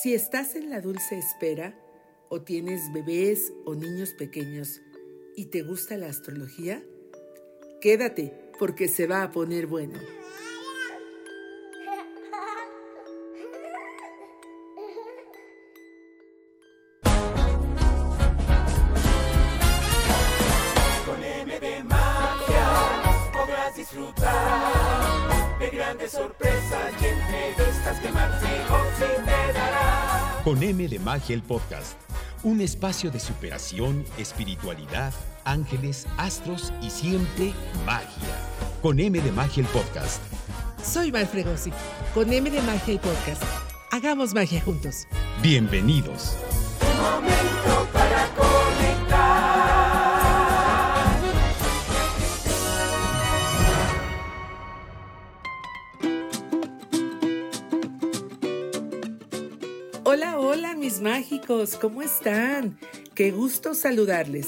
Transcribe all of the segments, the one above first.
Si estás en la dulce espera o tienes bebés o niños pequeños y te gusta la astrología, quédate porque se va a poner bueno. Con M de Magia el podcast. Un espacio de superación, espiritualidad, ángeles, astros y siempre magia. Con M de Magia el podcast. Soy Val Fregosi, con M de Magia y Podcast. Hagamos magia juntos. Bienvenidos. Mágicos, ¿cómo están? Qué gusto saludarles.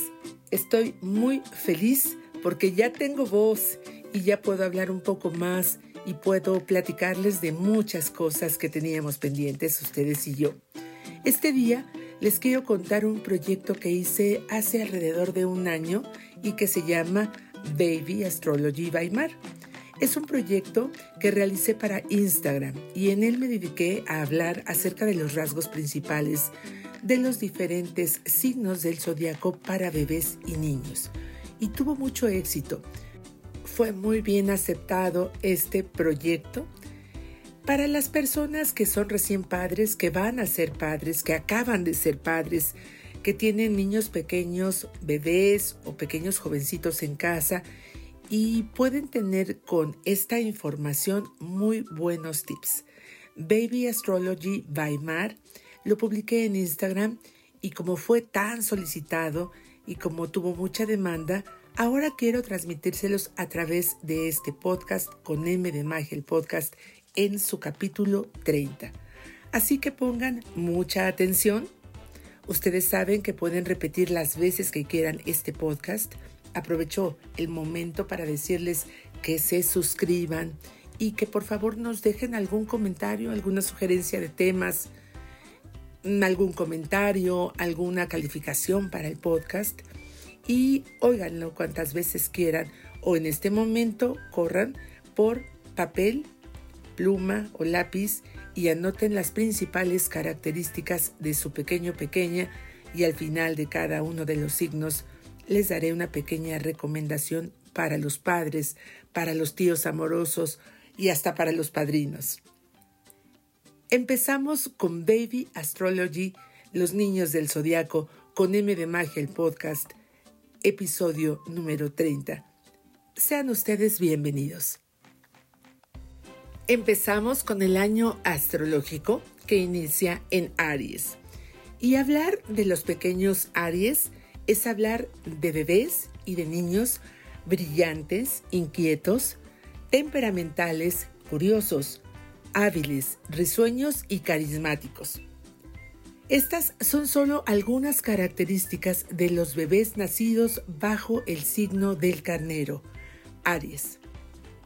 Estoy muy feliz porque ya tengo voz y ya puedo hablar un poco más y puedo platicarles de muchas cosas que teníamos pendientes ustedes y yo. Este día les quiero contar un proyecto que hice hace alrededor de un año y que se llama Baby Astrology by Mar. Es un proyecto que realicé para Instagram y en él me dediqué a hablar acerca de los rasgos principales de los diferentes signos del zodiaco para bebés y niños. Y tuvo mucho éxito. Fue muy bien aceptado este proyecto para las personas que son recién padres, que van a ser padres, que acaban de ser padres, que tienen niños pequeños, bebés o pequeños jovencitos en casa y pueden tener con esta información muy buenos tips. Baby Astrology by Mar lo publiqué en Instagram y como fue tan solicitado y como tuvo mucha demanda, ahora quiero transmitírselos a través de este podcast con M de Magia, el podcast en su capítulo 30. Así que pongan mucha atención. Ustedes saben que pueden repetir las veces que quieran este podcast aprovecho el momento para decirles que se suscriban y que por favor nos dejen algún comentario, alguna sugerencia de temas, algún comentario, alguna calificación para el podcast y óiganlo cuantas veces quieran o en este momento corran por papel, pluma o lápiz y anoten las principales características de su pequeño pequeña y al final de cada uno de los signos les daré una pequeña recomendación para los padres, para los tíos amorosos y hasta para los padrinos. Empezamos con Baby Astrology, los niños del zodiaco, con M de Magia el podcast, episodio número 30. Sean ustedes bienvenidos. Empezamos con el año astrológico que inicia en Aries. Y hablar de los pequeños Aries es hablar de bebés y de niños brillantes, inquietos, temperamentales, curiosos, hábiles, risueños y carismáticos. Estas son solo algunas características de los bebés nacidos bajo el signo del carnero, Aries.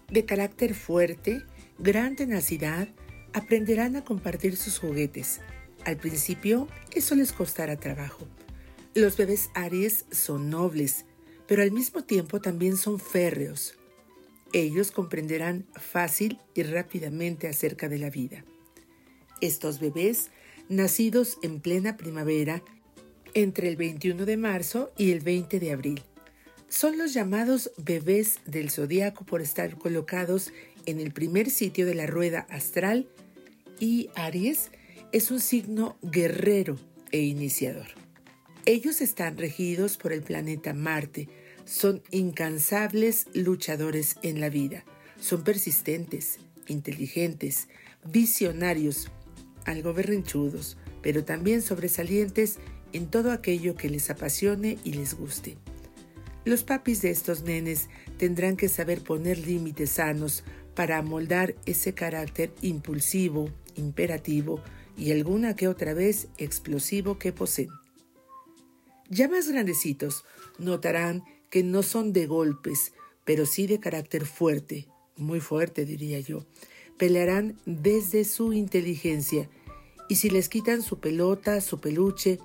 De carácter fuerte, gran tenacidad, aprenderán a compartir sus juguetes. Al principio, eso les costará trabajo. Los bebés Aries son nobles, pero al mismo tiempo también son férreos. Ellos comprenderán fácil y rápidamente acerca de la vida. Estos bebés, nacidos en plena primavera, entre el 21 de marzo y el 20 de abril, son los llamados bebés del zodiaco por estar colocados en el primer sitio de la rueda astral y Aries es un signo guerrero e iniciador. Ellos están regidos por el planeta Marte, son incansables luchadores en la vida, son persistentes, inteligentes, visionarios, algo berrinchudos, pero también sobresalientes en todo aquello que les apasione y les guste. Los papis de estos nenes tendrán que saber poner límites sanos para amoldar ese carácter impulsivo, imperativo y alguna que otra vez explosivo que poseen. Ya más grandecitos notarán que no son de golpes, pero sí de carácter fuerte, muy fuerte diría yo. Pelearán desde su inteligencia Y si les quitan su pelota, su peluche,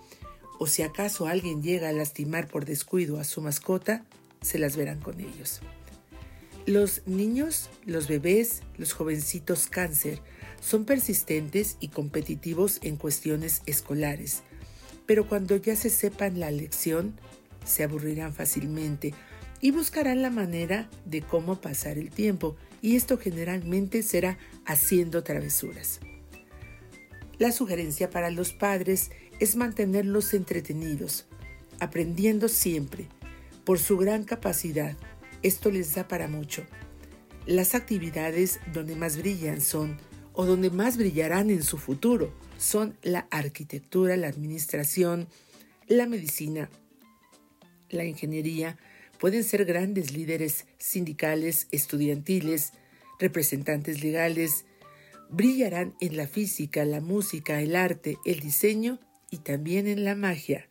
o si acaso alguien llega a lastimar por descuido a su mascota, se las verán con ellos. Los niños, los bebés, los jovencitos cáncer son persistentes y competitivos en cuestiones escolares, pero cuando ya se sepan la lección, se aburrirán fácilmente y buscarán la manera de cómo pasar el tiempo, y esto generalmente será haciendo travesuras. La sugerencia para los padres es mantenerlos entretenidos, aprendiendo siempre. Por su gran capacidad, esto les da para mucho. Las actividades donde más brillan son, o donde más brillarán en su futuro, son la arquitectura, la administración, la medicina, la ingeniería, pueden ser grandes líderes sindicales, estudiantiles, representantes legales, brillarán en la física, la música, el arte, el diseño y también en la magia,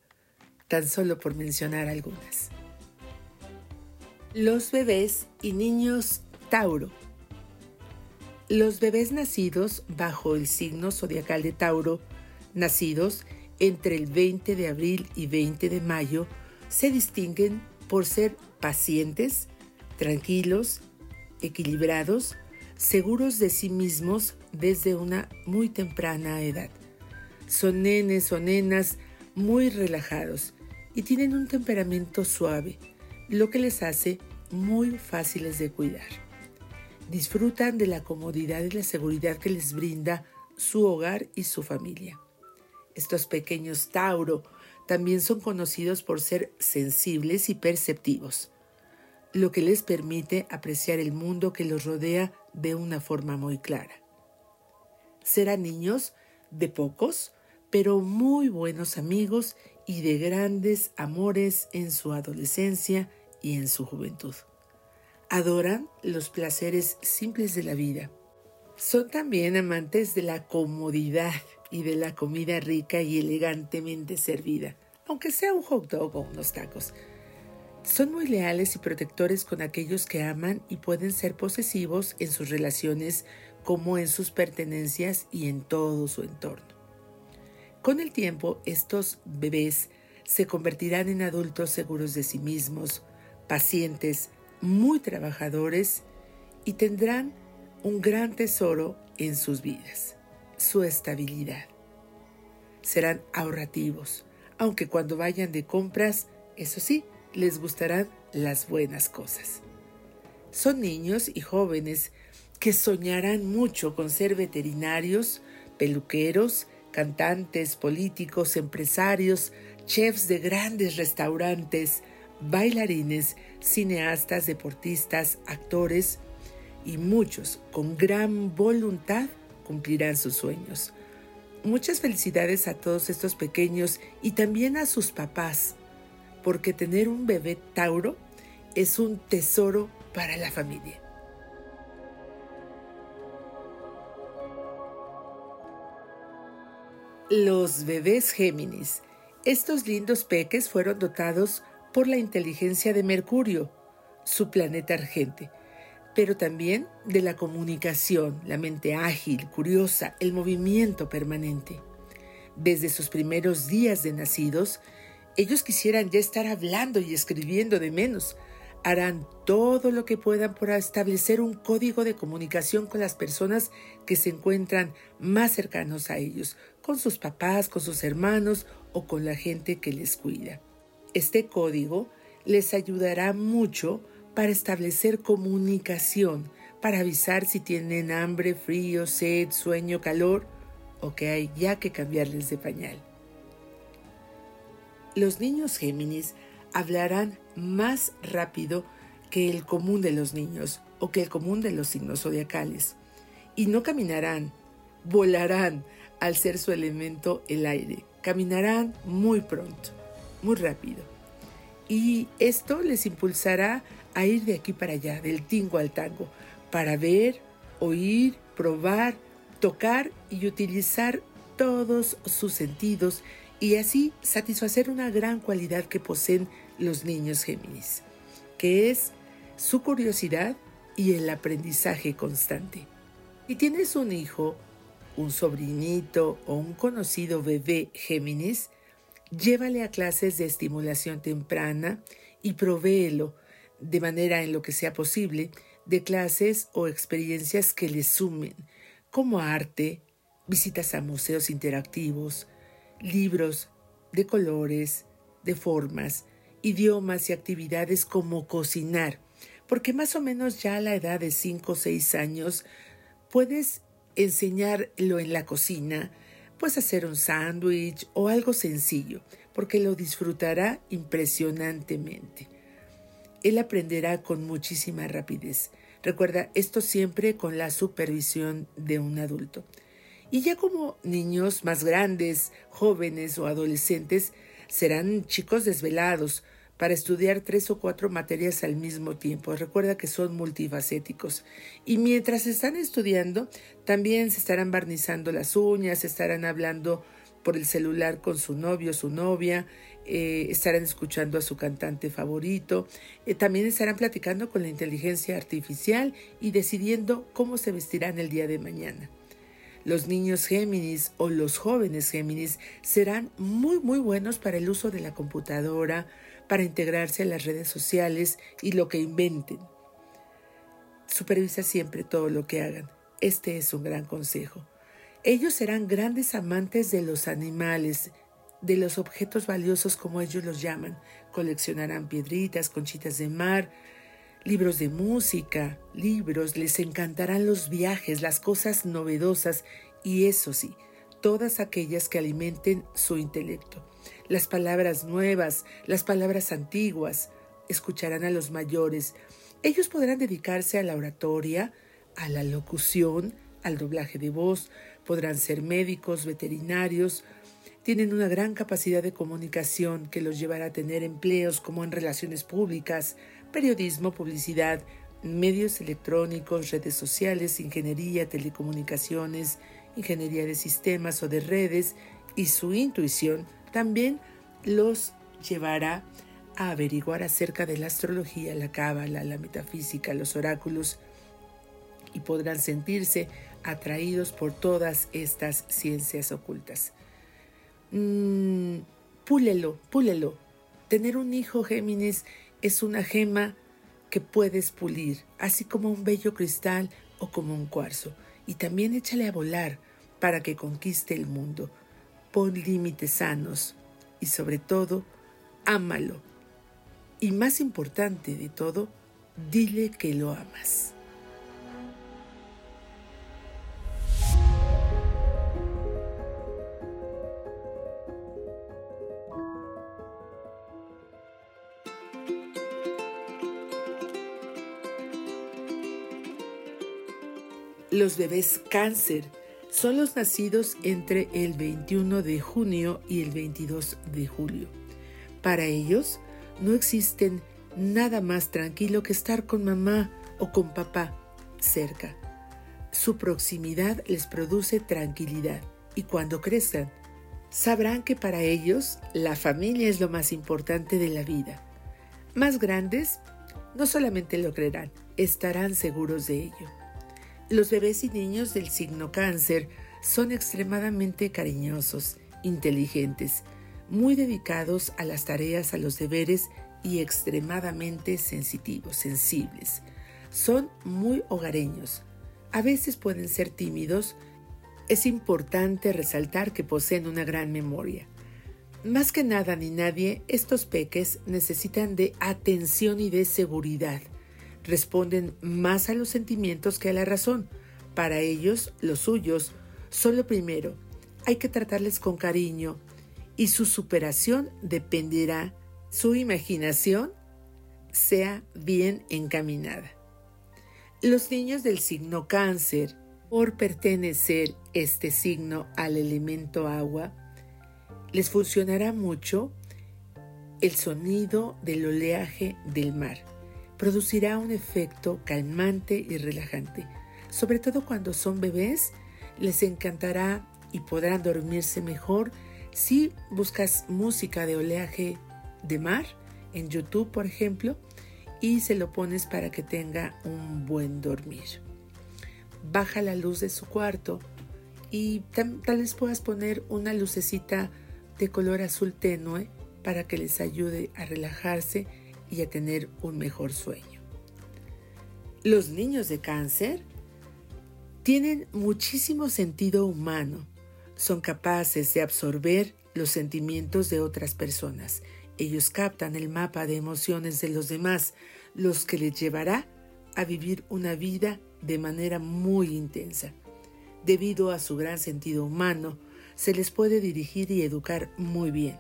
tan solo por mencionar algunas. Los bebés y niños Tauro. Los bebés nacidos bajo el signo zodiacal de Tauro, nacidos entre el 20 de abril y 20 de mayo, se distinguen por ser pacientes, tranquilos, equilibrados, seguros de sí mismos desde una muy temprana edad. Son nenes o nenas muy relajados y tienen un temperamento suave, lo que les hace muy fáciles de cuidar. Disfrutan de la comodidad y la seguridad que les brinda su hogar y su familia. Estos pequeños Tauro también son conocidos por ser sensibles y perceptivos, lo que les permite apreciar el mundo que los rodea de una forma muy clara. Serán niños de pocos, pero muy buenos amigos y de grandes amores en su adolescencia y en su juventud. Adoran los placeres simples de la vida. Son también amantes de la comodidad y de la comida rica y elegantemente servida, aunque sea un hot dog o unos tacos. Son muy leales y protectores con aquellos que aman y pueden ser posesivos en sus relaciones como en sus pertenencias y en todo su entorno. Con el tiempo, estos bebés se convertirán en adultos seguros de sí mismos, pacientes, muy trabajadores y tendrán un gran tesoro en sus vidas su estabilidad. Serán ahorrativos, aunque cuando vayan de compras, eso sí, les gustarán las buenas cosas. Son niños y jóvenes que soñarán mucho con ser veterinarios, peluqueros, cantantes, políticos, empresarios, chefs de grandes restaurantes, bailarines, cineastas, deportistas, actores y muchos con gran voluntad cumplirán sus sueños. Muchas felicidades a todos estos pequeños y también a sus papás, porque tener un bebé Tauro es un tesoro para la familia. Los bebés Géminis. Estos lindos peques fueron dotados por la inteligencia de Mercurio, su planeta argente pero también de la comunicación, la mente ágil, curiosa, el movimiento permanente. Desde sus primeros días de nacidos, ellos quisieran ya estar hablando y escribiendo de menos. Harán todo lo que puedan para establecer un código de comunicación con las personas que se encuentran más cercanos a ellos, con sus papás, con sus hermanos o con la gente que les cuida. Este código les ayudará mucho para establecer comunicación, para avisar si tienen hambre, frío, sed, sueño, calor o que hay ya que cambiarles de pañal. Los niños Géminis hablarán más rápido que el común de los niños o que el común de los signos zodiacales y no caminarán, volarán al ser su elemento el aire. Caminarán muy pronto, muy rápido. Y esto les impulsará a ir de aquí para allá, del tingo al tango, para ver, oír, probar, tocar y utilizar todos sus sentidos y así satisfacer una gran cualidad que poseen los niños Géminis, que es su curiosidad y el aprendizaje constante. Si tienes un hijo un sobrinito o un conocido bebé Géminis, llévale a clases de estimulación temprana y provéelo, de manera en lo que sea posible, de clases o experiencias que le sumen, como arte, visitas a museos interactivos, libros de colores, de formas, idiomas y actividades como cocinar, porque más o menos ya a la edad de 5 o 6 años puedes enseñarlo en la cocina, pues hacer un sándwich o algo sencillo, porque lo disfrutará impresionantemente. Él aprenderá con muchísima rapidez. Recuerda, esto siempre con la supervisión de un adulto. Y ya como niños más grandes, jóvenes o adolescentes, serán chicos desvelados, para estudiar tres o cuatro materias al mismo tiempo. Recuerda que son multifacéticos. Y mientras están estudiando, también se estarán barnizando las uñas, estarán hablando por el celular con su novio, su novia, eh, estarán escuchando a su cantante favorito, eh, también estarán platicando con la inteligencia artificial y decidiendo cómo se vestirán el día de mañana. Los niños Géminis o los jóvenes Géminis serán muy muy buenos para el uso de la computadora, para integrarse a las redes sociales y lo que inventen. Supervisa siempre todo lo que hagan. Este es un gran consejo. Ellos serán grandes amantes de los animales, de los objetos valiosos como ellos los llaman. Coleccionarán piedritas, conchitas de mar, libros de música, libros, les encantarán los viajes, las cosas novedosas y eso sí, todas aquellas que alimenten su intelecto las palabras nuevas, las palabras antiguas, escucharán a los mayores. Ellos podrán dedicarse a la oratoria, a la locución, al doblaje de voz, podrán ser médicos, veterinarios, tienen una gran capacidad de comunicación que los llevará a tener empleos como en relaciones públicas, periodismo, publicidad, medios electrónicos, redes sociales, ingeniería, telecomunicaciones, ingeniería de sistemas o de redes y su intuición también los llevará a averiguar acerca de la astrología, la cábala, la metafísica, los oráculos y podrán sentirse atraídos por todas estas ciencias ocultas. Mm, púlelo, púlelo. Tener un hijo Géminis es una gema que puedes pulir, así como un bello cristal o como un cuarzo. Y también échale a volar para que conquiste el mundo pon límites sanos y sobre todo, ámalo. Y más importante de todo, dile que lo amas. Los bebés cáncer son los nacidos entre el 21 de junio y el 22 de julio. Para ellos no existen nada más tranquilo que estar con mamá o con papá cerca. Su proximidad les produce tranquilidad y cuando crezcan sabrán que para ellos la familia es lo más importante de la vida. Más grandes, no solamente lo creerán, estarán seguros de ello. Los bebés y niños del signo cáncer son extremadamente cariñosos, inteligentes, muy dedicados a las tareas, a los deberes y extremadamente sensitivos, sensibles. Son muy hogareños. A veces pueden ser tímidos. Es importante resaltar que poseen una gran memoria. Más que nada ni nadie, estos peques necesitan de atención y de seguridad responden más a los sentimientos que a la razón. Para ellos, los suyos, son lo primero. Hay que tratarles con cariño y su superación dependerá su imaginación sea bien encaminada. Los niños del signo cáncer, por pertenecer este signo al elemento agua, les funcionará mucho el sonido del oleaje del mar producirá un efecto calmante y relajante. Sobre todo cuando son bebés, les encantará y podrán dormirse mejor si buscas música de oleaje de mar en YouTube, por ejemplo, y se lo pones para que tenga un buen dormir. Baja la luz de su cuarto y tal vez puedas poner una lucecita de color azul tenue para que les ayude a relajarse y a tener un mejor sueño. Los niños de cáncer tienen muchísimo sentido humano, son capaces de absorber los sentimientos de otras personas. Ellos captan el mapa de emociones de los demás, los que les llevará a vivir una vida de manera muy intensa. Debido a su gran sentido humano, se les puede dirigir y educar muy bien,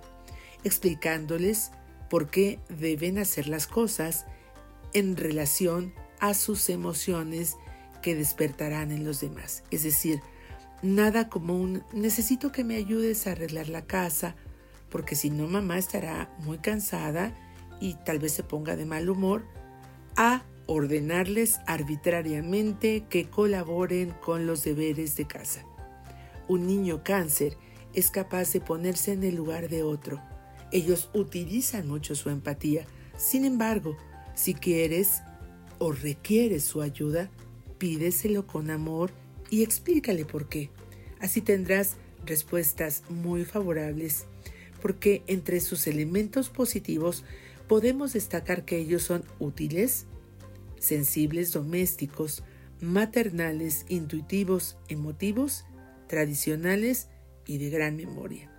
explicándoles por qué deben hacer las cosas en relación a sus emociones que despertarán en los demás. Es decir, nada como un necesito que me ayudes a arreglar la casa, porque si no mamá estará muy cansada y tal vez se ponga de mal humor, a ordenarles arbitrariamente que colaboren con los deberes de casa. Un niño cáncer es capaz de ponerse en el lugar de otro. Ellos utilizan mucho su empatía. Sin embargo, si quieres o requieres su ayuda, pídeselo con amor y explícale por qué. Así tendrás respuestas muy favorables, porque entre sus elementos positivos podemos destacar que ellos son útiles, sensibles domésticos, maternales, intuitivos, emotivos, tradicionales y de gran memoria.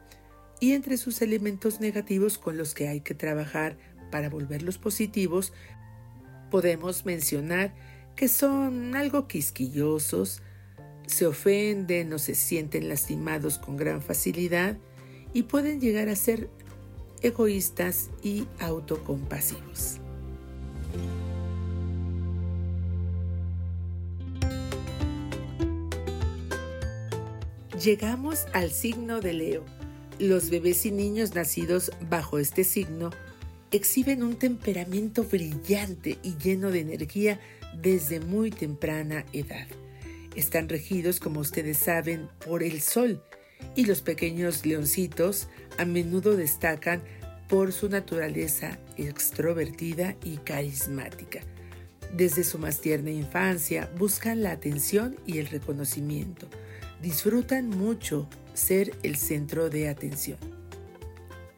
Y entre sus elementos negativos con los que hay que trabajar para volverlos positivos, podemos mencionar que son algo quisquillosos, se ofenden o se sienten lastimados con gran facilidad y pueden llegar a ser egoístas y autocompasivos. Llegamos al signo de Leo. Los bebés y niños nacidos bajo este signo exhiben un temperamento brillante y lleno de energía desde muy temprana edad. Están regidos, como ustedes saben, por el sol y los pequeños leoncitos a menudo destacan por su naturaleza extrovertida y carismática. Desde su más tierna infancia buscan la atención y el reconocimiento disfrutan mucho ser el centro de atención.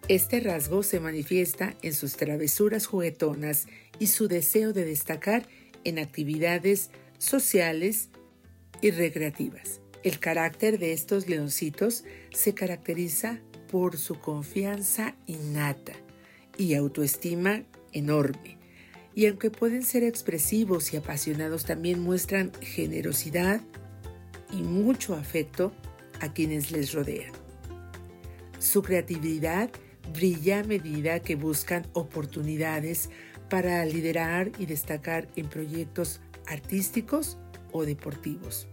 Este rasgo se manifiesta en sus travesuras juguetonas y su deseo de destacar en actividades sociales y recreativas. El carácter de estos leoncitos se caracteriza por su confianza innata y autoestima enorme. Y aunque pueden ser expresivos y apasionados, también muestran generosidad, y mucho afecto a quienes les rodean. Su creatividad brilla a medida que buscan oportunidades para liderar y destacar en proyectos artísticos o deportivos.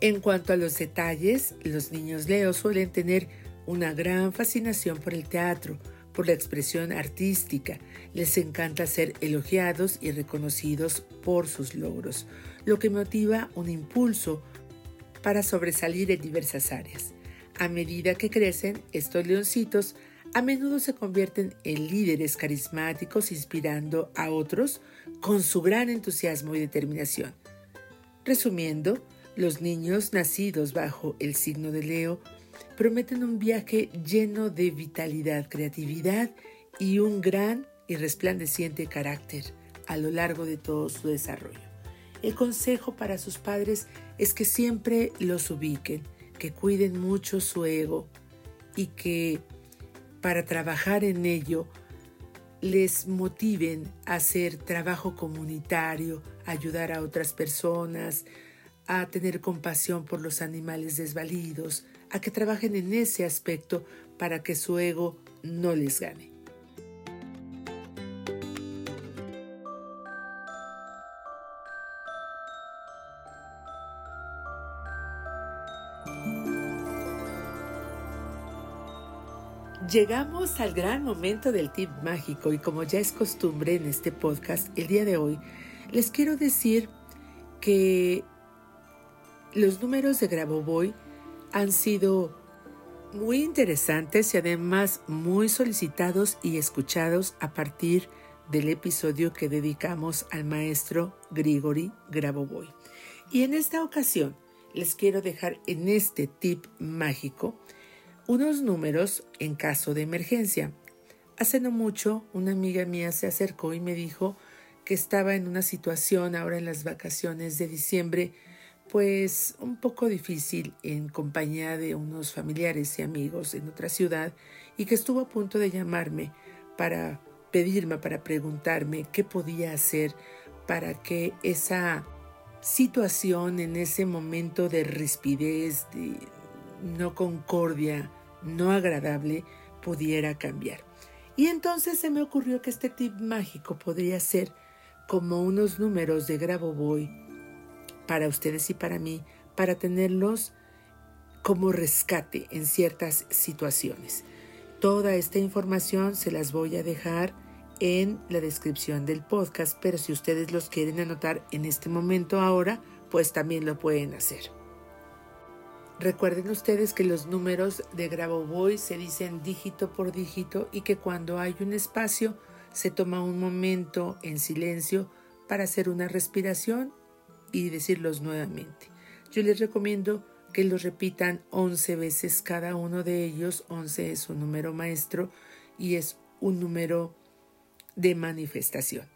En cuanto a los detalles, los niños Leo suelen tener una gran fascinación por el teatro, por la expresión artística. Les encanta ser elogiados y reconocidos por sus logros, lo que motiva un impulso para sobresalir en diversas áreas. A medida que crecen, estos leoncitos a menudo se convierten en líderes carismáticos inspirando a otros con su gran entusiasmo y determinación. Resumiendo, los niños nacidos bajo el signo de Leo prometen un viaje lleno de vitalidad, creatividad y un gran y resplandeciente carácter a lo largo de todo su desarrollo. El consejo para sus padres es que siempre los ubiquen, que cuiden mucho su ego y que para trabajar en ello les motiven a hacer trabajo comunitario, ayudar a otras personas, a tener compasión por los animales desvalidos, a que trabajen en ese aspecto para que su ego no les gane. Llegamos al gran momento del tip mágico y como ya es costumbre en este podcast, el día de hoy les quiero decir que los números de Grabovoi han sido muy interesantes y además muy solicitados y escuchados a partir del episodio que dedicamos al maestro Grigori Grabovoi. Y en esta ocasión les quiero dejar en este tip mágico unos números en caso de emergencia. Hace no mucho una amiga mía se acercó y me dijo que estaba en una situación ahora en las vacaciones de diciembre pues un poco difícil en compañía de unos familiares y amigos en otra ciudad y que estuvo a punto de llamarme para pedirme, para preguntarme qué podía hacer para que esa situación en ese momento de rispidez, de no concordia, no agradable, pudiera cambiar. Y entonces se me ocurrió que este tip mágico podría ser como unos números de Grabovoi para ustedes y para mí, para tenerlos como rescate en ciertas situaciones. Toda esta información se las voy a dejar en la descripción del podcast, pero si ustedes los quieren anotar en este momento ahora, pues también lo pueden hacer. Recuerden ustedes que los números de Grabovoi se dicen dígito por dígito y que cuando hay un espacio se toma un momento en silencio para hacer una respiración y decirlos nuevamente. Yo les recomiendo que los repitan 11 veces cada uno de ellos. 11 es un número maestro y es un número de manifestación.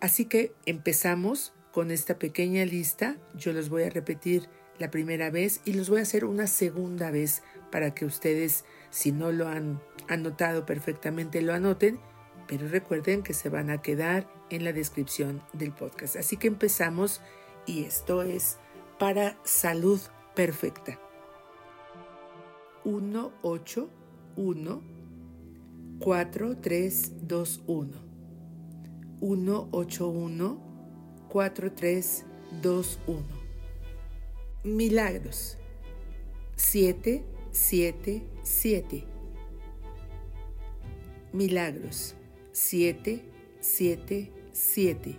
Así que empezamos con esta pequeña lista. Yo los voy a repetir la primera vez y los voy a hacer una segunda vez para que ustedes, si no lo han anotado perfectamente, lo anoten. Pero recuerden que se van a quedar en la descripción del podcast. Así que empezamos y esto es para salud perfecta. 1, 8, 1, 4, 3, 2, 1. 181 4321. Milagros 777. Milagros 777.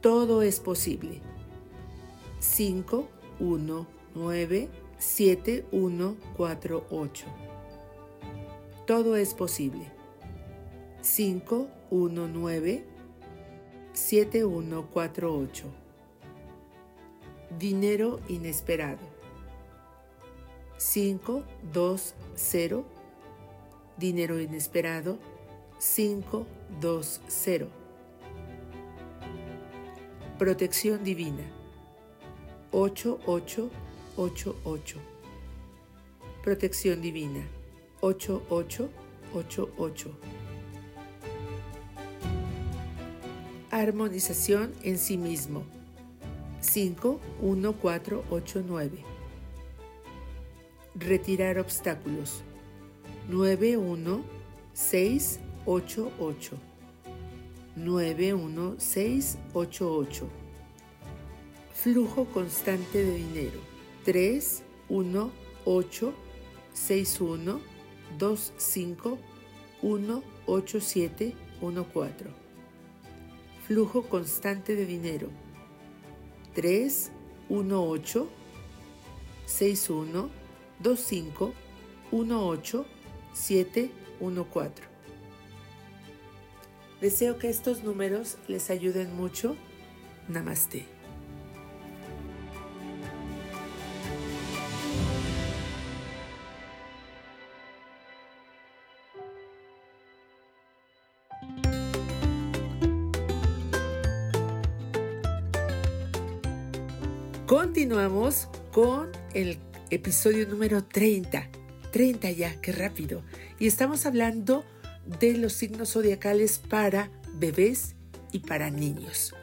Todo es posible. 519 7148. Todo es posible. 519 7148. Dinero inesperado. 520. Dinero inesperado. 520. Protección divina. 8888. Protección divina. 8888. Armonización en sí mismo. 5, 1, 4, 8, 9. Retirar obstáculos. 9, 1, 6, 8, 8. 9, 1, 6, 8, 8. Flujo constante de dinero. 3, 1, 8, 6, 1, 2, 5, 1, 8, 7, 1, 4 flujo constante de dinero. 3, 1, 8, 6, 1, 2, 5, 1, 8, 7, 1, 4. Deseo que estos números les ayuden mucho. Namaste. Continuamos con el episodio número 30. 30 ya, qué rápido. Y estamos hablando de los signos zodiacales para bebés y para niños.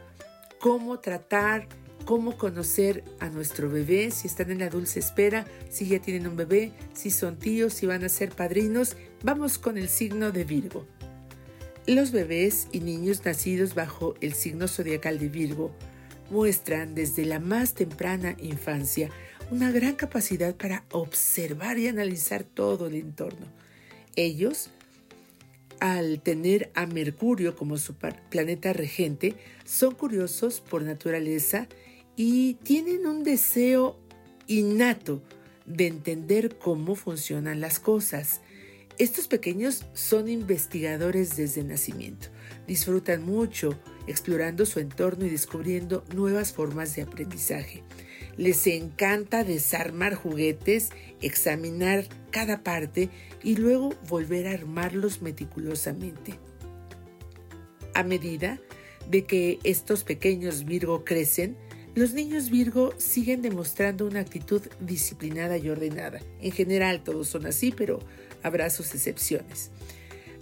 Cómo tratar, cómo conocer a nuestro bebé, si están en la dulce espera, si ya tienen un bebé, si son tíos, si van a ser padrinos. Vamos con el signo de Virgo. Los bebés y niños nacidos bajo el signo zodiacal de Virgo muestran desde la más temprana infancia una gran capacidad para observar y analizar todo el entorno. Ellos, al tener a Mercurio como su planeta regente, son curiosos por naturaleza y tienen un deseo innato de entender cómo funcionan las cosas. Estos pequeños son investigadores desde nacimiento. Disfrutan mucho explorando su entorno y descubriendo nuevas formas de aprendizaje. Les encanta desarmar juguetes, examinar cada parte y luego volver a armarlos meticulosamente. A medida de que estos pequeños Virgo crecen, los niños Virgo siguen demostrando una actitud disciplinada y ordenada. En general todos son así, pero habrá sus excepciones.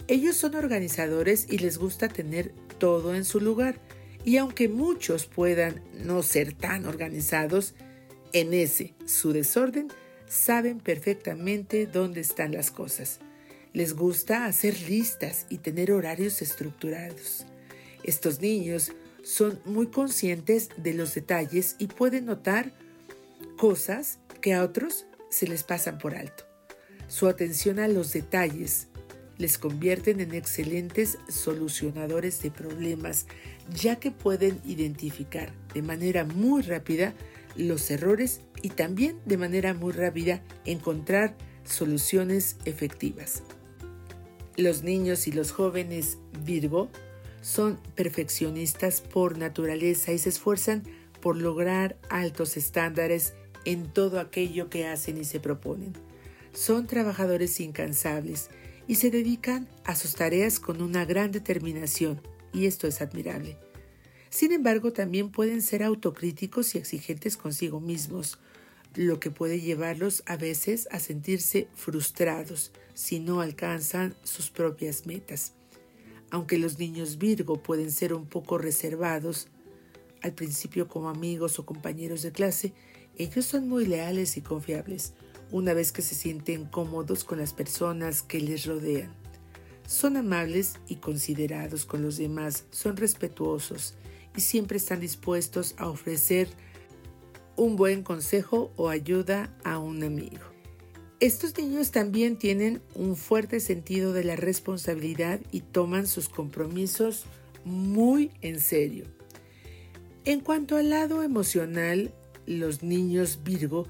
Ellos son organizadores y les gusta tener todo en su lugar. Y aunque muchos puedan no ser tan organizados, en ese, su desorden, saben perfectamente dónde están las cosas. Les gusta hacer listas y tener horarios estructurados. Estos niños son muy conscientes de los detalles y pueden notar cosas que a otros se les pasan por alto. Su atención a los detalles les convierten en excelentes solucionadores de problemas, ya que pueden identificar de manera muy rápida los errores y también de manera muy rápida encontrar soluciones efectivas. Los niños y los jóvenes Virgo son perfeccionistas por naturaleza y se esfuerzan por lograr altos estándares en todo aquello que hacen y se proponen. Son trabajadores incansables y se dedican a sus tareas con una gran determinación, y esto es admirable. Sin embargo, también pueden ser autocríticos y exigentes consigo mismos, lo que puede llevarlos a veces a sentirse frustrados si no alcanzan sus propias metas. Aunque los niños Virgo pueden ser un poco reservados, al principio como amigos o compañeros de clase, ellos son muy leales y confiables una vez que se sienten cómodos con las personas que les rodean. Son amables y considerados con los demás, son respetuosos y siempre están dispuestos a ofrecer un buen consejo o ayuda a un amigo. Estos niños también tienen un fuerte sentido de la responsabilidad y toman sus compromisos muy en serio. En cuanto al lado emocional, los niños Virgo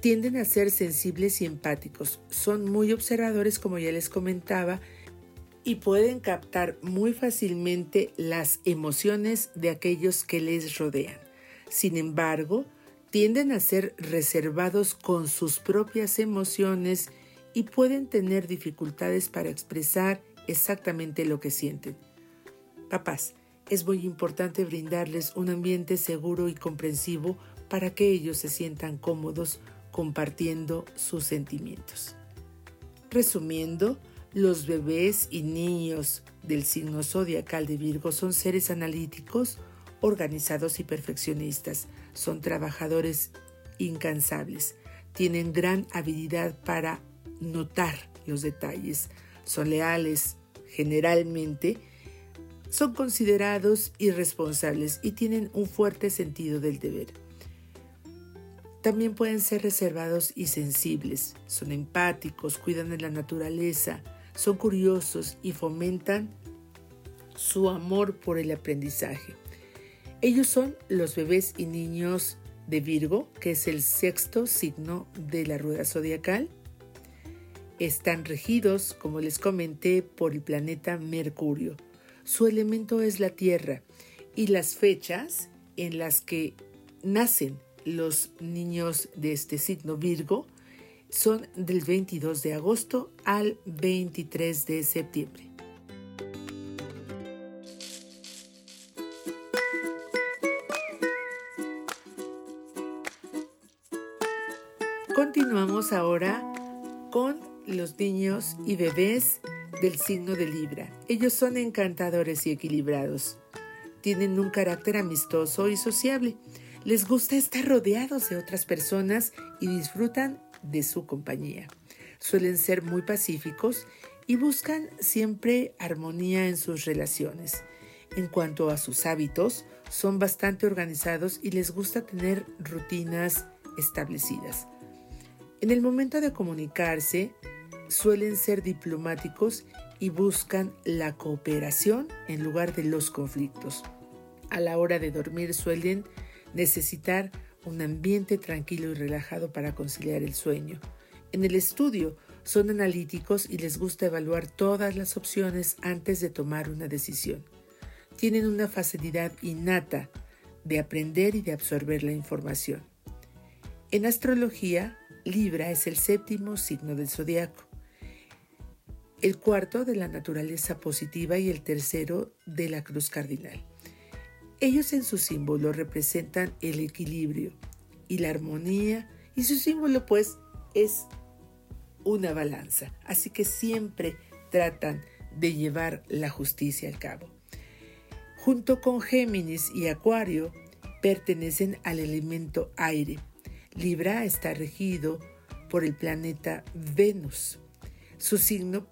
tienden a ser sensibles y empáticos. Son muy observadores, como ya les comentaba, y pueden captar muy fácilmente las emociones de aquellos que les rodean. Sin embargo, tienden a ser reservados con sus propias emociones y pueden tener dificultades para expresar exactamente lo que sienten. Papás, es muy importante brindarles un ambiente seguro y comprensivo para que ellos se sientan cómodos compartiendo sus sentimientos. Resumiendo, los bebés y niños del signo zodiacal de Virgo son seres analíticos, organizados y perfeccionistas son trabajadores incansables, tienen gran habilidad para notar los detalles, son leales generalmente, son considerados irresponsables y tienen un fuerte sentido del deber. También pueden ser reservados y sensibles, son empáticos, cuidan de la naturaleza, son curiosos y fomentan su amor por el aprendizaje. Ellos son los bebés y niños de Virgo, que es el sexto signo de la rueda zodiacal. Están regidos, como les comenté, por el planeta Mercurio. Su elemento es la Tierra y las fechas en las que nacen los niños de este signo Virgo son del 22 de agosto al 23 de septiembre. Continuamos ahora con los niños y bebés del signo de Libra. Ellos son encantadores y equilibrados. Tienen un carácter amistoso y sociable. Les gusta estar rodeados de otras personas y disfrutan de su compañía. Suelen ser muy pacíficos y buscan siempre armonía en sus relaciones. En cuanto a sus hábitos, son bastante organizados y les gusta tener rutinas establecidas. En el momento de comunicarse, suelen ser diplomáticos y buscan la cooperación en lugar de los conflictos. A la hora de dormir suelen necesitar un ambiente tranquilo y relajado para conciliar el sueño. En el estudio son analíticos y les gusta evaluar todas las opciones antes de tomar una decisión. Tienen una facilidad innata de aprender y de absorber la información. En astrología, Libra es el séptimo signo del zodiaco, el cuarto de la naturaleza positiva y el tercero de la cruz cardinal. Ellos en su símbolo representan el equilibrio y la armonía y su símbolo pues es una balanza, así que siempre tratan de llevar la justicia al cabo. Junto con Géminis y Acuario pertenecen al elemento aire. Libra está regido por el planeta Venus. Su signo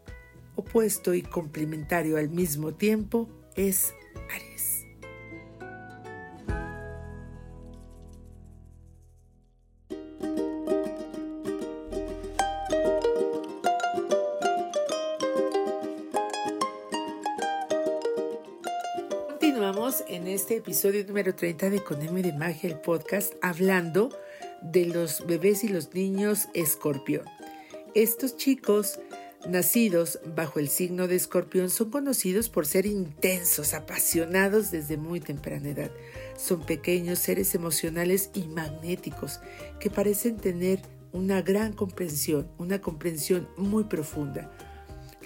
opuesto y complementario al mismo tiempo es Aries. Episodio número 30 de Coneme de Magia, el podcast, hablando de los bebés y los niños escorpión. Estos chicos nacidos bajo el signo de escorpión son conocidos por ser intensos, apasionados desde muy temprana edad. Son pequeños seres emocionales y magnéticos que parecen tener una gran comprensión, una comprensión muy profunda.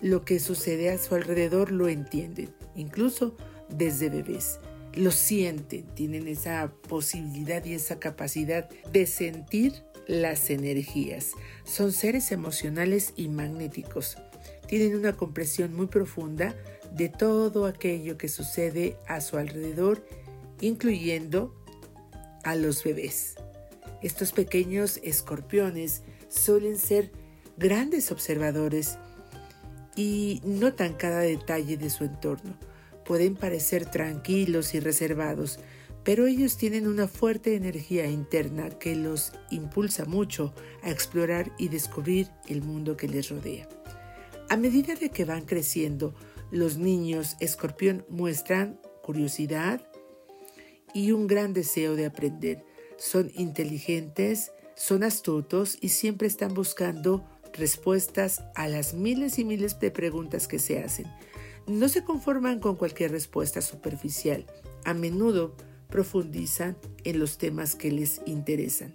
Lo que sucede a su alrededor lo entienden, incluso desde bebés. Lo sienten, tienen esa posibilidad y esa capacidad de sentir las energías. Son seres emocionales y magnéticos. Tienen una comprensión muy profunda de todo aquello que sucede a su alrededor, incluyendo a los bebés. Estos pequeños escorpiones suelen ser grandes observadores y notan cada detalle de su entorno. Pueden parecer tranquilos y reservados, pero ellos tienen una fuerte energía interna que los impulsa mucho a explorar y descubrir el mundo que les rodea. A medida de que van creciendo, los niños escorpión muestran curiosidad y un gran deseo de aprender. Son inteligentes, son astutos y siempre están buscando respuestas a las miles y miles de preguntas que se hacen. No se conforman con cualquier respuesta superficial. A menudo profundizan en los temas que les interesan.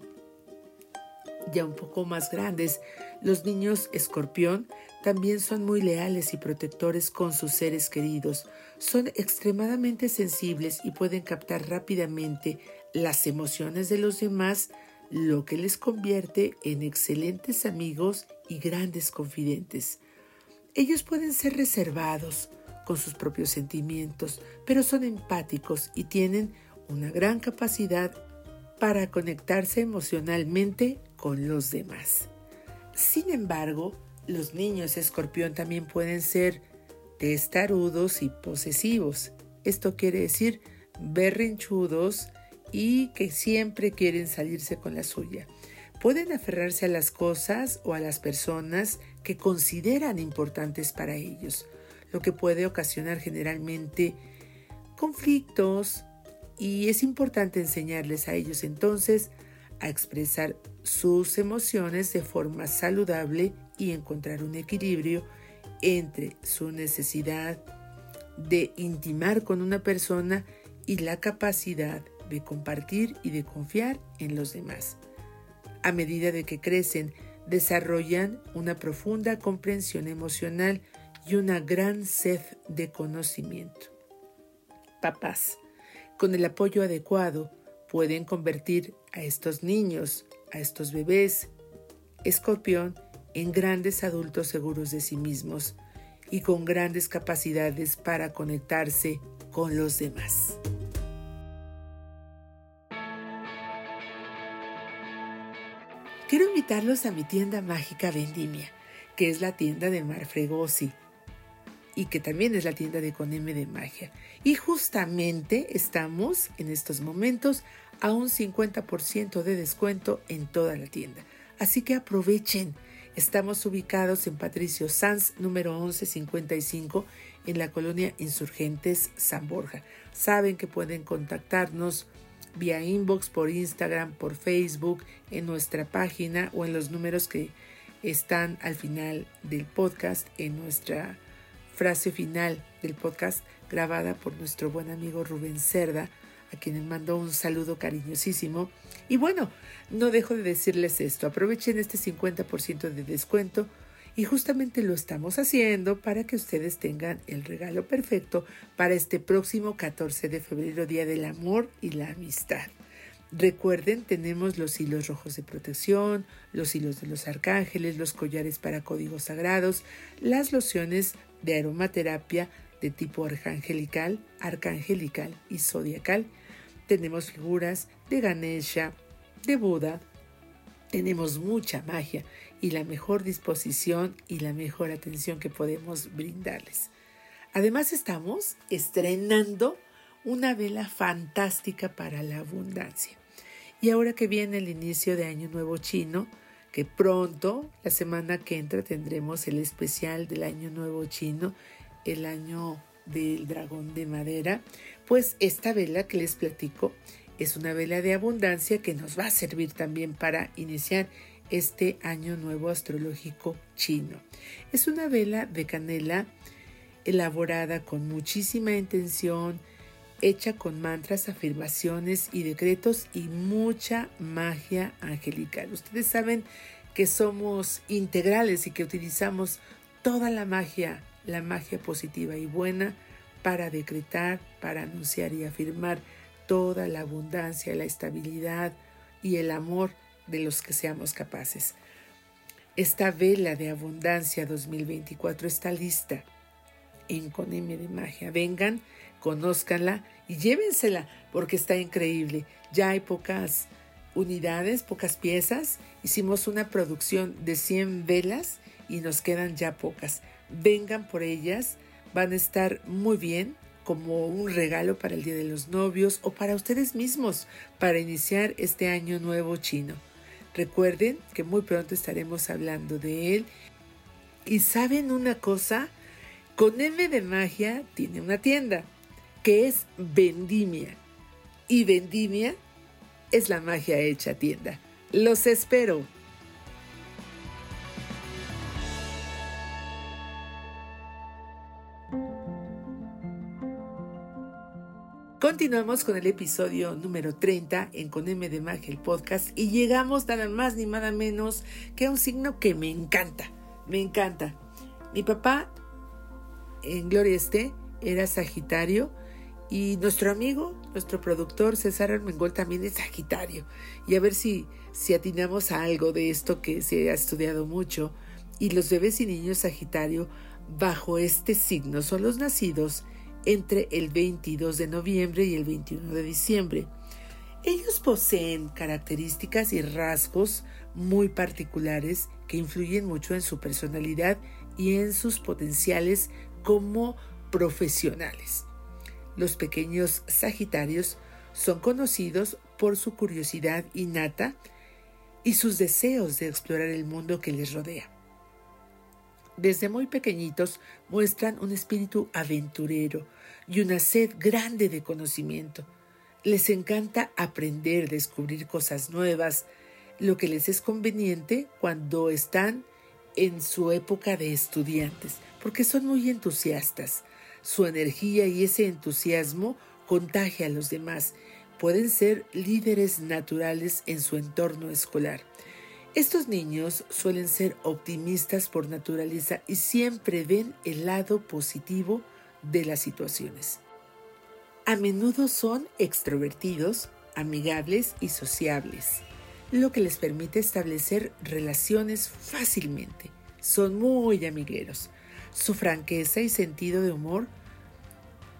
Ya un poco más grandes, los niños escorpión también son muy leales y protectores con sus seres queridos. Son extremadamente sensibles y pueden captar rápidamente las emociones de los demás, lo que les convierte en excelentes amigos y grandes confidentes. Ellos pueden ser reservados con sus propios sentimientos, pero son empáticos y tienen una gran capacidad para conectarse emocionalmente con los demás. Sin embargo, los niños escorpión también pueden ser testarudos y posesivos. Esto quiere decir berrinchudos y que siempre quieren salirse con la suya. Pueden aferrarse a las cosas o a las personas que consideran importantes para ellos, lo que puede ocasionar generalmente conflictos, y es importante enseñarles a ellos entonces a expresar sus emociones de forma saludable y encontrar un equilibrio entre su necesidad de intimar con una persona y la capacidad de compartir y de confiar en los demás. A medida de que crecen, desarrollan una profunda comprensión emocional y una gran sed de conocimiento. Papás, con el apoyo adecuado pueden convertir a estos niños, a estos bebés, escorpión, en grandes adultos seguros de sí mismos y con grandes capacidades para conectarse con los demás. Quiero invitarlos a mi tienda mágica Vendimia, que es la tienda de Mar Fregosi y que también es la tienda de Coneme de Magia. Y justamente estamos en estos momentos a un 50% de descuento en toda la tienda. Así que aprovechen. Estamos ubicados en Patricio Sanz, número 1155, en la colonia Insurgentes San Borja. Saben que pueden contactarnos vía inbox por Instagram, por Facebook, en nuestra página o en los números que están al final del podcast en nuestra frase final del podcast grabada por nuestro buen amigo Rubén Cerda a quienes mando un saludo cariñosísimo. Y bueno, no dejo de decirles esto, aprovechen este 50% de descuento y justamente lo estamos haciendo para que ustedes tengan el regalo perfecto para este próximo 14 de febrero, Día del Amor y la Amistad. Recuerden, tenemos los hilos rojos de protección, los hilos de los arcángeles, los collares para códigos sagrados, las lociones de aromaterapia de tipo arcangelical, arcangelical y zodiacal. Tenemos figuras de Ganesha, de Buda. Tenemos mucha magia y la mejor disposición y la mejor atención que podemos brindarles. Además estamos estrenando una vela fantástica para la abundancia. Y ahora que viene el inicio de Año Nuevo Chino, pronto, la semana que entra, tendremos el especial del Año Nuevo Chino, el año del dragón de madera, pues esta vela que les platico es una vela de abundancia que nos va a servir también para iniciar este año nuevo astrológico chino. Es una vela de canela elaborada con muchísima intención, hecha con mantras, afirmaciones y decretos y mucha magia angelical. Ustedes saben que somos integrales y que utilizamos toda la magia, la magia positiva y buena para decretar, para anunciar y afirmar toda la abundancia, la estabilidad y el amor de los que seamos capaces. Esta vela de abundancia 2024 está lista en Con de Magia. Vengan, conózcanla y llévensela porque está increíble. Ya hay pocas unidades, pocas piezas. Hicimos una producción de 100 velas y nos quedan ya pocas. Vengan por ellas, van a estar muy bien como un regalo para el Día de los Novios o para ustedes mismos para iniciar este año nuevo chino. Recuerden que muy pronto estaremos hablando de él. Y saben una cosa, con M de magia tiene una tienda que es Vendimia. Y Vendimia es la magia hecha tienda. Los espero. Continuamos con el episodio número 30 en Con M de Magia, el podcast, y llegamos nada más ni nada menos que a un signo que me encanta, me encanta. Mi papá, en Gloria era Sagitario, y nuestro amigo, nuestro productor César Armengol también es Sagitario. Y a ver si, si atinamos a algo de esto que se ha estudiado mucho. Y los bebés y niños Sagitario bajo este signo son los nacidos entre el 22 de noviembre y el 21 de diciembre. Ellos poseen características y rasgos muy particulares que influyen mucho en su personalidad y en sus potenciales como profesionales. Los pequeños Sagitarios son conocidos por su curiosidad innata y sus deseos de explorar el mundo que les rodea desde muy pequeñitos muestran un espíritu aventurero y una sed grande de conocimiento. Les encanta aprender, descubrir cosas nuevas, lo que les es conveniente cuando están en su época de estudiantes, porque son muy entusiastas. Su energía y ese entusiasmo contagia a los demás. Pueden ser líderes naturales en su entorno escolar. Estos niños suelen ser optimistas por naturaleza y siempre ven el lado positivo de las situaciones. A menudo son extrovertidos, amigables y sociables, lo que les permite establecer relaciones fácilmente. Son muy amigueros. Su franqueza y sentido de humor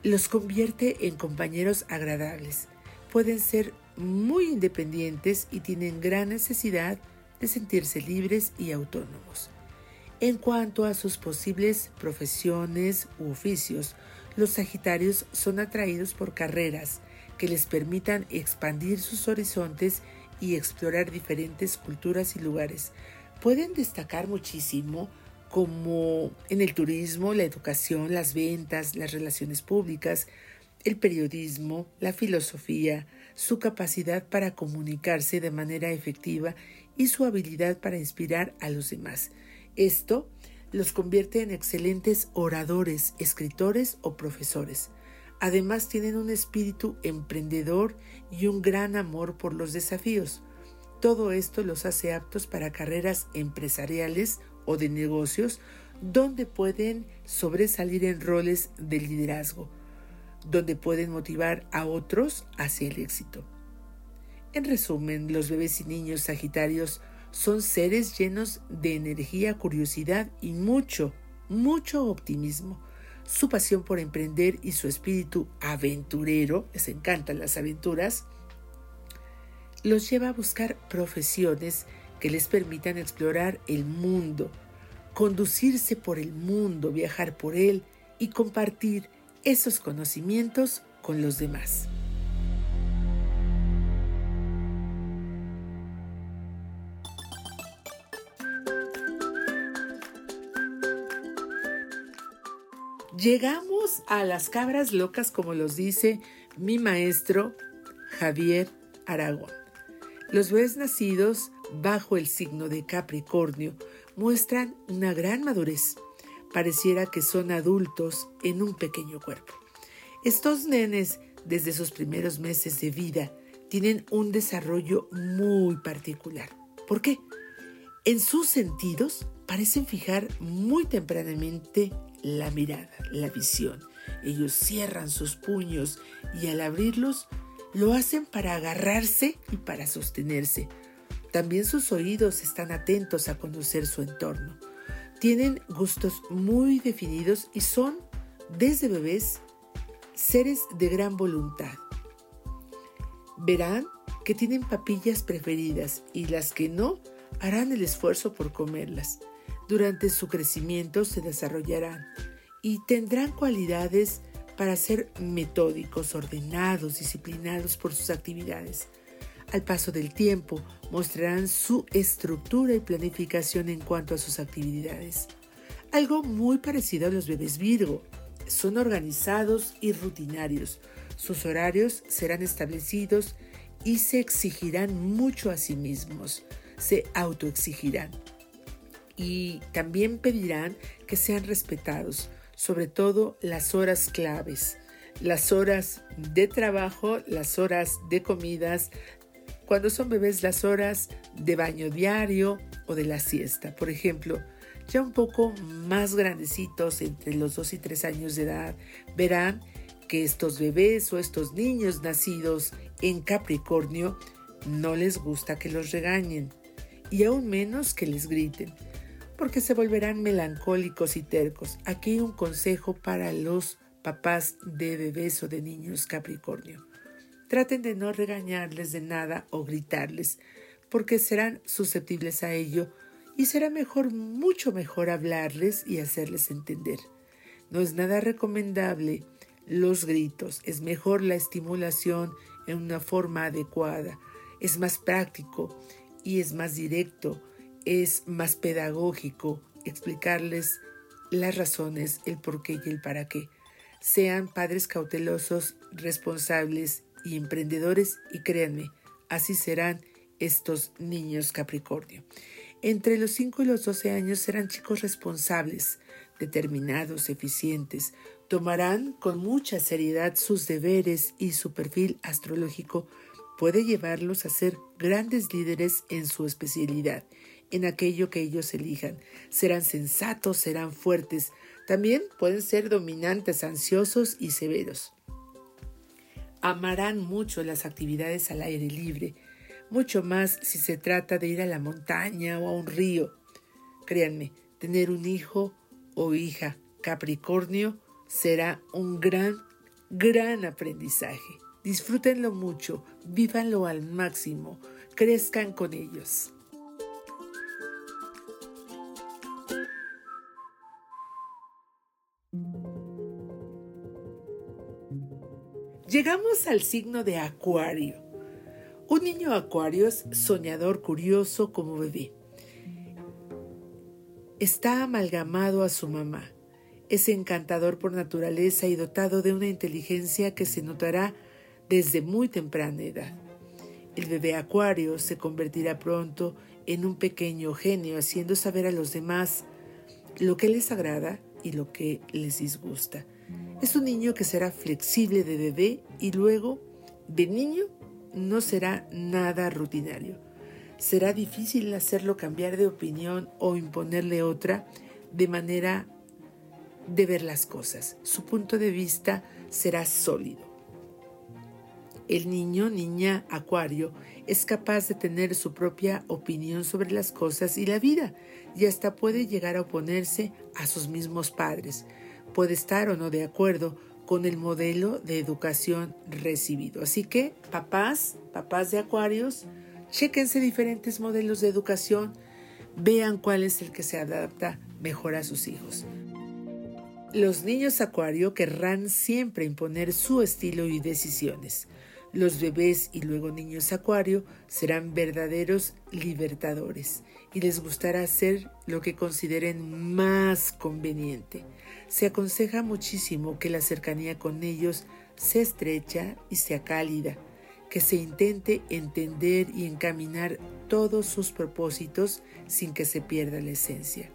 los convierte en compañeros agradables. Pueden ser muy independientes y tienen gran necesidad de sentirse libres y autónomos. En cuanto a sus posibles profesiones u oficios, los Sagitarios son atraídos por carreras que les permitan expandir sus horizontes y explorar diferentes culturas y lugares. Pueden destacar muchísimo como en el turismo, la educación, las ventas, las relaciones públicas, el periodismo, la filosofía, su capacidad para comunicarse de manera efectiva y su habilidad para inspirar a los demás. Esto los convierte en excelentes oradores, escritores o profesores. Además tienen un espíritu emprendedor y un gran amor por los desafíos. Todo esto los hace aptos para carreras empresariales o de negocios donde pueden sobresalir en roles de liderazgo, donde pueden motivar a otros hacia el éxito. En resumen, los bebés y niños sagitarios son seres llenos de energía, curiosidad y mucho, mucho optimismo. Su pasión por emprender y su espíritu aventurero, les encantan las aventuras, los lleva a buscar profesiones que les permitan explorar el mundo, conducirse por el mundo, viajar por él y compartir esos conocimientos con los demás. Llegamos a las cabras locas como los dice mi maestro Javier Aragón. Los bebés nacidos bajo el signo de Capricornio muestran una gran madurez. Pareciera que son adultos en un pequeño cuerpo. Estos nenes, desde sus primeros meses de vida, tienen un desarrollo muy particular. ¿Por qué? En sus sentidos parecen fijar muy tempranamente la mirada, la visión. Ellos cierran sus puños y al abrirlos lo hacen para agarrarse y para sostenerse. También sus oídos están atentos a conocer su entorno. Tienen gustos muy definidos y son, desde bebés, seres de gran voluntad. Verán que tienen papillas preferidas y las que no harán el esfuerzo por comerlas. Durante su crecimiento se desarrollarán y tendrán cualidades para ser metódicos, ordenados, disciplinados por sus actividades. Al paso del tiempo mostrarán su estructura y planificación en cuanto a sus actividades. Algo muy parecido a los bebés Virgo. Son organizados y rutinarios. Sus horarios serán establecidos y se exigirán mucho a sí mismos. Se autoexigirán. Y también pedirán que sean respetados, sobre todo las horas claves, las horas de trabajo, las horas de comidas, cuando son bebés las horas de baño diario o de la siesta. Por ejemplo, ya un poco más grandecitos, entre los 2 y 3 años de edad, verán que estos bebés o estos niños nacidos en Capricornio no les gusta que los regañen y aún menos que les griten porque se volverán melancólicos y tercos. Aquí un consejo para los papás de bebés o de niños Capricornio. Traten de no regañarles de nada o gritarles, porque serán susceptibles a ello y será mejor, mucho mejor hablarles y hacerles entender. No es nada recomendable los gritos, es mejor la estimulación en una forma adecuada, es más práctico y es más directo es más pedagógico explicarles las razones, el por qué y el para qué. Sean padres cautelosos, responsables y emprendedores y créanme, así serán estos niños Capricornio. Entre los 5 y los 12 años serán chicos responsables, determinados, eficientes, tomarán con mucha seriedad sus deberes y su perfil astrológico puede llevarlos a ser grandes líderes en su especialidad en aquello que ellos elijan. Serán sensatos, serán fuertes. También pueden ser dominantes, ansiosos y severos. Amarán mucho las actividades al aire libre, mucho más si se trata de ir a la montaña o a un río. Créanme, tener un hijo o hija Capricornio será un gran, gran aprendizaje. Disfrútenlo mucho, vívanlo al máximo, crezcan con ellos. Llegamos al signo de Acuario. Un niño Acuario es soñador, curioso como bebé. Está amalgamado a su mamá. Es encantador por naturaleza y dotado de una inteligencia que se notará desde muy temprana edad. El bebé Acuario se convertirá pronto en un pequeño genio, haciendo saber a los demás lo que les agrada y lo que les disgusta Es un niño que será flexible de bebé y luego de niño no será nada rutinario. Será difícil hacerlo cambiar de opinión o imponerle otra de manera de ver las cosas. Su punto de vista será sólido. El niño, niña, acuario, es capaz de tener su propia opinión sobre las cosas y la vida, y hasta puede llegar a oponerse a sus mismos padres. Puede estar o no de acuerdo con el modelo de educación recibido. Así que, papás, papás de acuarios, chequense diferentes modelos de educación, vean cuál es el que se adapta mejor a sus hijos. Los niños acuario querrán siempre imponer su estilo y decisiones. Los bebés y luego niños acuario serán verdaderos libertadores y les gustará hacer lo que consideren más conveniente. Se aconseja muchísimo que la cercanía con ellos sea estrecha y sea cálida, que se intente entender y encaminar todos sus propósitos sin que se pierda la esencia.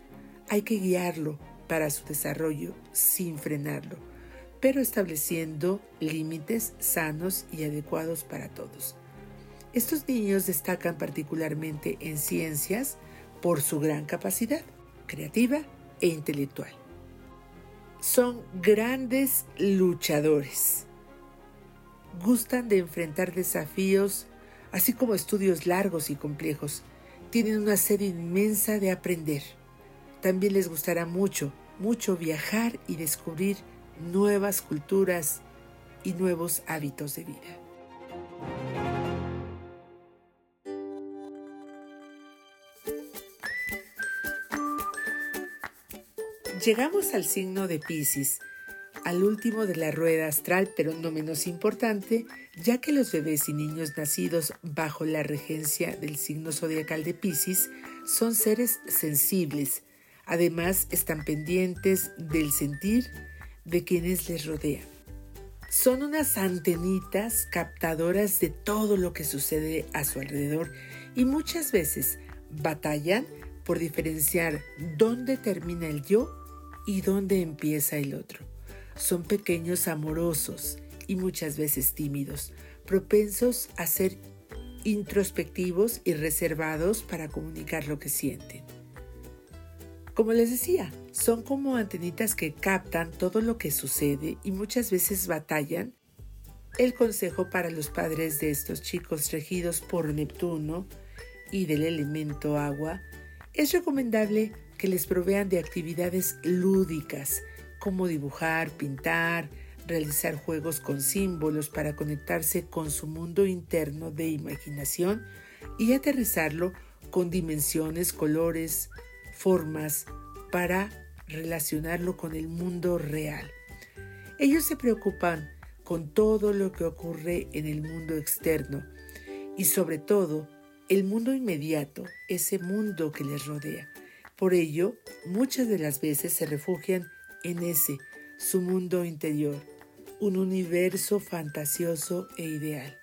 Hay que guiarlo para su desarrollo sin frenarlo pero estableciendo límites sanos y adecuados para todos. Estos niños destacan particularmente en ciencias por su gran capacidad creativa e intelectual. Son grandes luchadores. Gustan de enfrentar desafíos, así como estudios largos y complejos. Tienen una sed inmensa de aprender. También les gustará mucho, mucho viajar y descubrir nuevas culturas y nuevos hábitos de vida. Llegamos al signo de Pisces, al último de la rueda astral, pero no menos importante, ya que los bebés y niños nacidos bajo la regencia del signo zodiacal de Pisces son seres sensibles. Además, están pendientes del sentir, de quienes les rodean. Son unas antenitas captadoras de todo lo que sucede a su alrededor y muchas veces batallan por diferenciar dónde termina el yo y dónde empieza el otro. Son pequeños amorosos y muchas veces tímidos, propensos a ser introspectivos y reservados para comunicar lo que sienten. Como les decía, son como antenitas que captan todo lo que sucede y muchas veces batallan. El consejo para los padres de estos chicos regidos por Neptuno y del elemento agua es recomendable que les provean de actividades lúdicas como dibujar, pintar, realizar juegos con símbolos para conectarse con su mundo interno de imaginación y aterrizarlo con dimensiones, colores, formas para relacionarlo con el mundo real. Ellos se preocupan con todo lo que ocurre en el mundo externo y sobre todo el mundo inmediato, ese mundo que les rodea. Por ello, muchas de las veces se refugian en ese, su mundo interior, un universo fantasioso e ideal.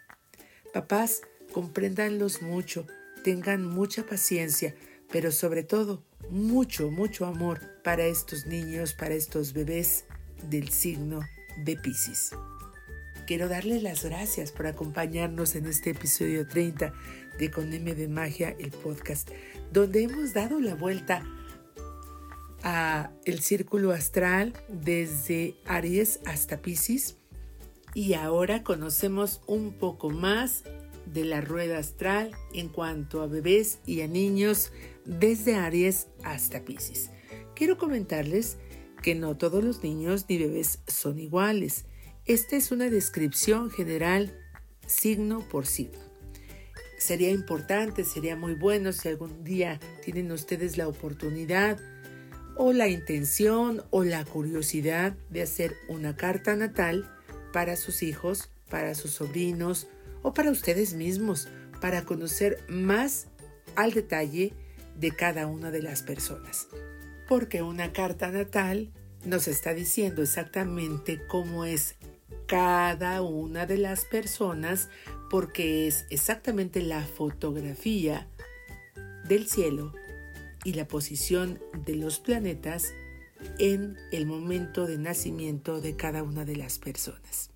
Papás, compréndanlos mucho, tengan mucha paciencia, pero sobre todo mucho, mucho amor para estos niños, para estos bebés del signo de Pisces. Quiero darles las gracias por acompañarnos en este episodio 30 de Con M de Magia, el podcast, donde hemos dado la vuelta a el círculo astral desde Aries hasta Pisces y ahora conocemos un poco más de la rueda astral en cuanto a bebés y a niños desde Aries hasta Pisces. Quiero comentarles que no todos los niños ni bebés son iguales. Esta es una descripción general signo por signo. Sería importante, sería muy bueno si algún día tienen ustedes la oportunidad o la intención o la curiosidad de hacer una carta natal para sus hijos, para sus sobrinos, o para ustedes mismos, para conocer más al detalle de cada una de las personas. Porque una carta natal nos está diciendo exactamente cómo es cada una de las personas porque es exactamente la fotografía del cielo y la posición de los planetas en el momento de nacimiento de cada una de las personas.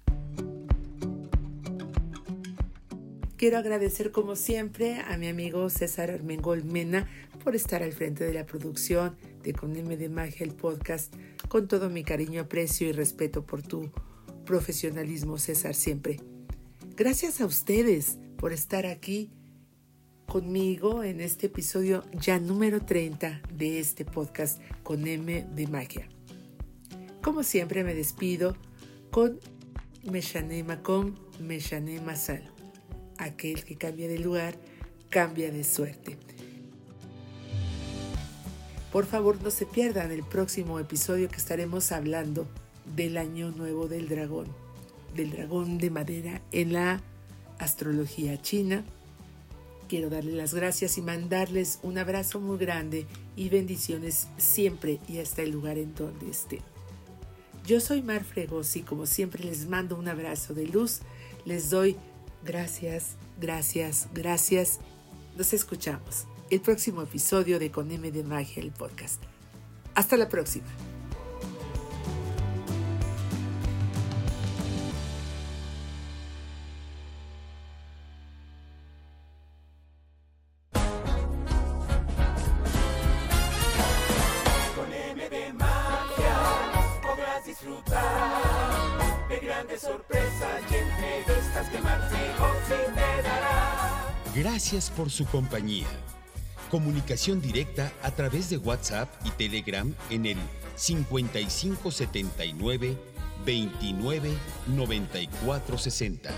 Quiero agradecer como siempre a mi amigo César Armengol Mena por estar al frente de la producción de Con M de Magia el podcast, con todo mi cariño, aprecio y respeto por tu profesionalismo, César, siempre. Gracias a ustedes por estar aquí conmigo en este episodio ya número 30 de este podcast con M de Magia. Como siempre me despido con Meshane Makom, Meshane Masal. Aquel que cambia de lugar, cambia de suerte. Por favor no se pierdan el próximo episodio que estaremos hablando del año nuevo del dragón, del dragón de madera en la astrología china. Quiero darles las gracias y mandarles un abrazo muy grande y bendiciones siempre y hasta el lugar en donde estén. Yo soy Mar Fregos y como siempre les mando un abrazo de luz, les doy gracias, gracias, gracias. Nos escuchamos el próximo episodio de Con M de Magia, el podcast. Hasta la próxima. Por su compañía. Comunicación directa a través de WhatsApp y Telegram en el 5579 29 94 60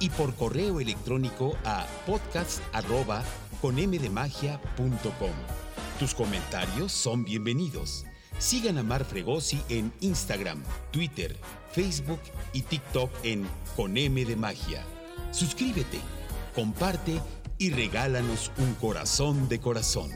y por correo electrónico a podcast arroba conmdemagia.com. Tus comentarios son bienvenidos. Sigan a Mar Fregosi en Instagram, Twitter, Facebook y TikTok en Con M de Magia. Suscríbete, comparte y regálanos un corazón de corazón.